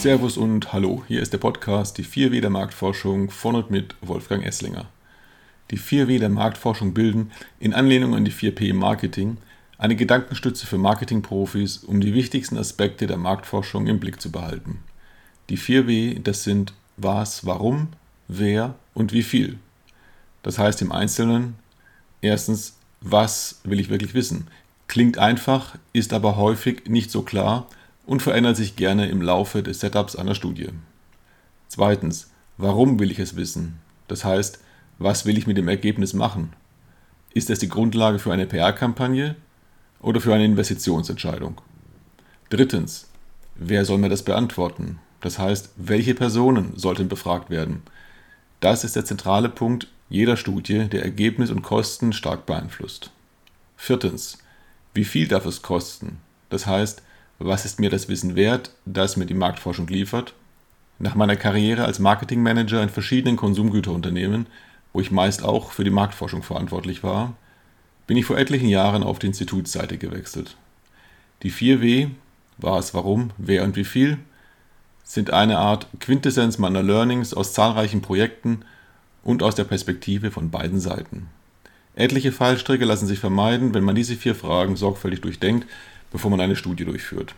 Servus und Hallo, hier ist der Podcast Die 4W der Marktforschung von und mit Wolfgang Esslinger. Die 4W der Marktforschung bilden, in Anlehnung an die 4P im Marketing, eine Gedankenstütze für Marketingprofis, um die wichtigsten Aspekte der Marktforschung im Blick zu behalten. Die 4W, das sind was, warum, wer und wie viel. Das heißt im Einzelnen, erstens, was will ich wirklich wissen? Klingt einfach, ist aber häufig nicht so klar und verändert sich gerne im Laufe des Setups einer Studie. Zweitens, warum will ich es wissen? Das heißt, was will ich mit dem Ergebnis machen? Ist es die Grundlage für eine PR-Kampagne oder für eine Investitionsentscheidung? Drittens, wer soll mir das beantworten? Das heißt, welche Personen sollten befragt werden? Das ist der zentrale Punkt jeder Studie, der Ergebnis und Kosten stark beeinflusst. Viertens, wie viel darf es kosten? Das heißt, was ist mir das Wissen wert, das mir die Marktforschung liefert? Nach meiner Karriere als Marketingmanager in verschiedenen Konsumgüterunternehmen, wo ich meist auch für die Marktforschung verantwortlich war, bin ich vor etlichen Jahren auf die Institutsseite gewechselt. Die 4W, was, warum, wer und wie viel, sind eine Art Quintessenz meiner Learnings aus zahlreichen Projekten und aus der Perspektive von beiden Seiten. Etliche Fallstricke lassen sich vermeiden, wenn man diese vier Fragen sorgfältig durchdenkt, bevor man eine Studie durchführt.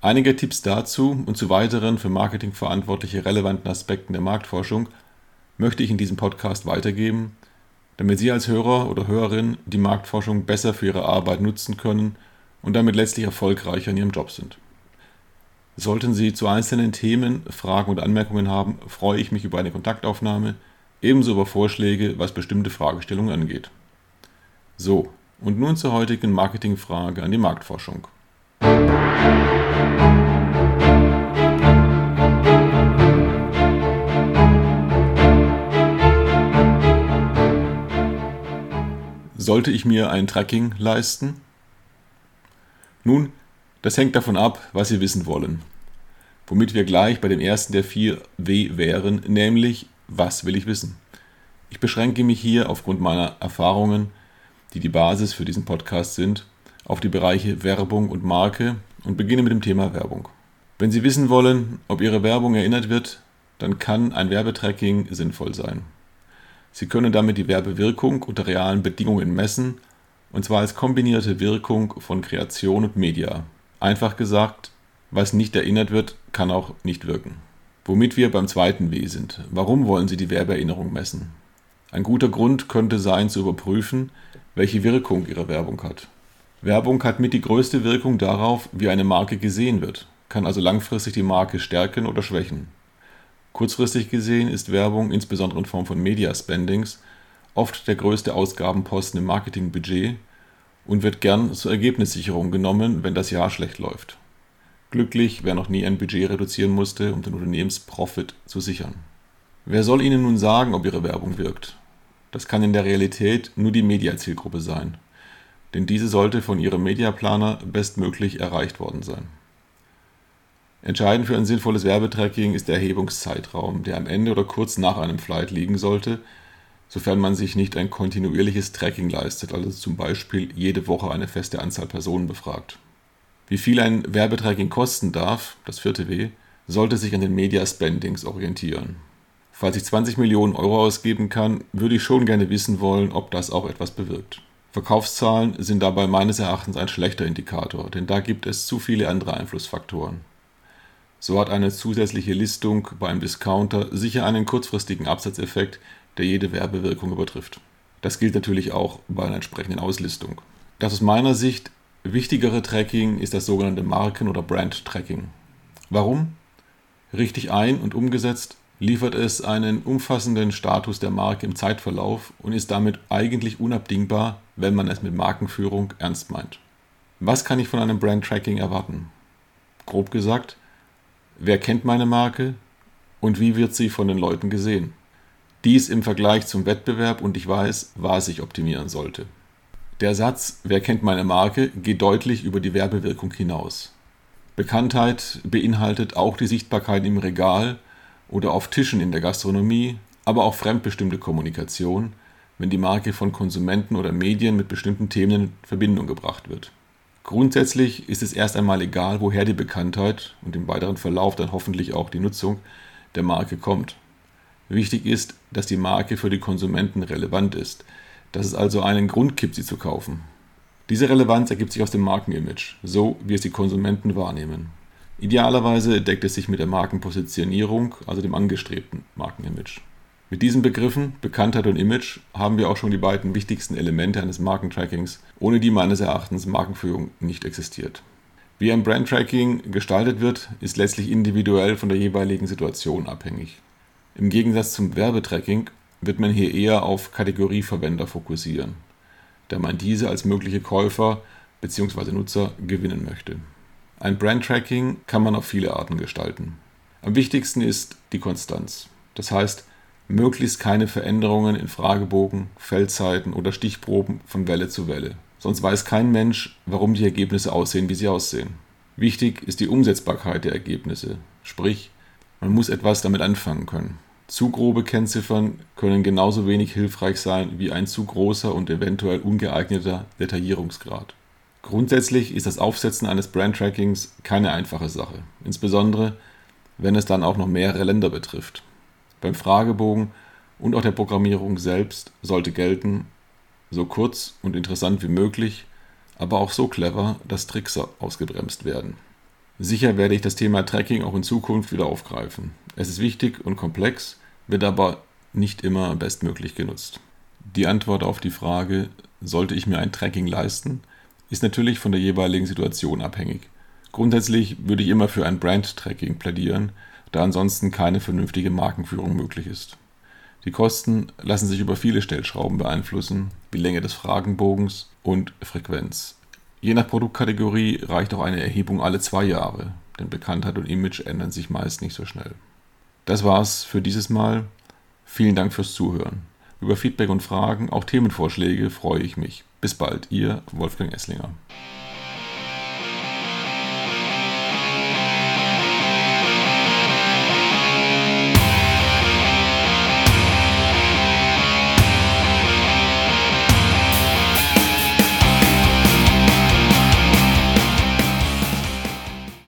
Einige Tipps dazu und zu weiteren für Marketing verantwortliche relevanten Aspekten der Marktforschung möchte ich in diesem Podcast weitergeben, damit Sie als Hörer oder Hörerin die Marktforschung besser für Ihre Arbeit nutzen können und damit letztlich erfolgreicher in Ihrem Job sind. Sollten Sie zu einzelnen Themen Fragen und Anmerkungen haben, freue ich mich über eine Kontaktaufnahme, ebenso über Vorschläge, was bestimmte Fragestellungen angeht. So, und nun zur heutigen Marketingfrage an die Marktforschung. Sollte ich mir ein Tracking leisten? Nun, das hängt davon ab, was Sie wissen wollen. Womit wir gleich bei dem ersten der vier W wären, nämlich was will ich wissen? Ich beschränke mich hier aufgrund meiner Erfahrungen, die die Basis für diesen Podcast sind, auf die Bereiche Werbung und Marke und beginne mit dem Thema Werbung. Wenn Sie wissen wollen, ob Ihre Werbung erinnert wird, dann kann ein Werbetracking sinnvoll sein. Sie können damit die Werbewirkung unter realen Bedingungen messen, und zwar als kombinierte Wirkung von Kreation und Media. Einfach gesagt, was nicht erinnert wird, kann auch nicht wirken. Womit wir beim zweiten W sind. Warum wollen Sie die Werbeerinnerung messen? Ein guter Grund könnte sein, zu überprüfen, welche Wirkung Ihre Werbung hat. Werbung hat mit die größte Wirkung darauf, wie eine Marke gesehen wird, kann also langfristig die Marke stärken oder schwächen. Kurzfristig gesehen ist Werbung, insbesondere in Form von Media Spendings, oft der größte Ausgabenposten im Marketingbudget und wird gern zur Ergebnissicherung genommen, wenn das Jahr schlecht läuft. Glücklich, wer noch nie ein Budget reduzieren musste, um den Unternehmensprofit zu sichern. Wer soll Ihnen nun sagen, ob Ihre Werbung wirkt? Das kann in der Realität nur die Mediazielgruppe sein, denn diese sollte von Ihrem Mediaplaner bestmöglich erreicht worden sein. Entscheidend für ein sinnvolles Werbetracking ist der Erhebungszeitraum, der am Ende oder kurz nach einem Flight liegen sollte, sofern man sich nicht ein kontinuierliches Tracking leistet, also zum Beispiel jede Woche eine feste Anzahl Personen befragt. Wie viel ein Werbetracking kosten darf, das vierte W, sollte sich an den Media Spendings orientieren. Falls ich 20 Millionen Euro ausgeben kann, würde ich schon gerne wissen wollen, ob das auch etwas bewirkt. Verkaufszahlen sind dabei meines Erachtens ein schlechter Indikator, denn da gibt es zu viele andere Einflussfaktoren. So hat eine zusätzliche Listung beim Discounter sicher einen kurzfristigen Absatzeffekt, der jede Werbewirkung übertrifft. Das gilt natürlich auch bei einer entsprechenden Auslistung. Das aus meiner Sicht wichtigere Tracking ist das sogenannte Marken- oder Brand-Tracking. Warum? Richtig ein- und umgesetzt liefert es einen umfassenden Status der Marke im Zeitverlauf und ist damit eigentlich unabdingbar, wenn man es mit Markenführung ernst meint. Was kann ich von einem Brand-Tracking erwarten? Grob gesagt, wer kennt meine Marke und wie wird sie von den Leuten gesehen? Dies im Vergleich zum Wettbewerb und ich weiß, was ich optimieren sollte. Der Satz Wer kennt meine Marke geht deutlich über die Werbewirkung hinaus. Bekanntheit beinhaltet auch die Sichtbarkeit im Regal oder auf Tischen in der Gastronomie, aber auch fremdbestimmte Kommunikation, wenn die Marke von Konsumenten oder Medien mit bestimmten Themen in Verbindung gebracht wird. Grundsätzlich ist es erst einmal egal, woher die Bekanntheit und im weiteren Verlauf dann hoffentlich auch die Nutzung der Marke kommt. Wichtig ist, dass die Marke für die Konsumenten relevant ist, dass es also einen Grund gibt, sie zu kaufen. Diese Relevanz ergibt sich aus dem Markenimage, so wie es die Konsumenten wahrnehmen. Idealerweise deckt es sich mit der Markenpositionierung, also dem angestrebten Markenimage. Mit diesen Begriffen Bekanntheit und Image haben wir auch schon die beiden wichtigsten Elemente eines Markentrackings, ohne die meines Erachtens Markenführung nicht existiert. Wie ein Brandtracking gestaltet wird, ist letztlich individuell von der jeweiligen Situation abhängig. Im Gegensatz zum Werbetracking wird man hier eher auf Kategorieverwender fokussieren, da man diese als mögliche Käufer bzw. Nutzer gewinnen möchte. Ein Brandtracking kann man auf viele Arten gestalten. Am wichtigsten ist die Konstanz. Das heißt, möglichst keine Veränderungen in Fragebogen, Feldzeiten oder Stichproben von Welle zu Welle. Sonst weiß kein Mensch, warum die Ergebnisse aussehen, wie sie aussehen. Wichtig ist die Umsetzbarkeit der Ergebnisse, sprich, man muss etwas damit anfangen können. Zu grobe Kennziffern können genauso wenig hilfreich sein wie ein zu großer und eventuell ungeeigneter Detaillierungsgrad. Grundsätzlich ist das Aufsetzen eines Brandtrackings keine einfache Sache, insbesondere wenn es dann auch noch mehrere Länder betrifft. Beim Fragebogen und auch der Programmierung selbst sollte gelten, so kurz und interessant wie möglich, aber auch so clever, dass Tricks ausgebremst werden. Sicher werde ich das Thema Tracking auch in Zukunft wieder aufgreifen. Es ist wichtig und komplex, wird aber nicht immer bestmöglich genutzt. Die Antwort auf die Frage, sollte ich mir ein Tracking leisten, ist natürlich von der jeweiligen Situation abhängig. Grundsätzlich würde ich immer für ein Brand-Tracking plädieren, da ansonsten keine vernünftige Markenführung möglich ist. Die Kosten lassen sich über viele Stellschrauben beeinflussen, wie Länge des Fragenbogens und Frequenz. Je nach Produktkategorie reicht auch eine Erhebung alle zwei Jahre, denn Bekanntheit und Image ändern sich meist nicht so schnell. Das war's für dieses Mal. Vielen Dank fürs Zuhören. Über Feedback und Fragen, auch Themenvorschläge freue ich mich. Bis bald, Ihr Wolfgang Esslinger.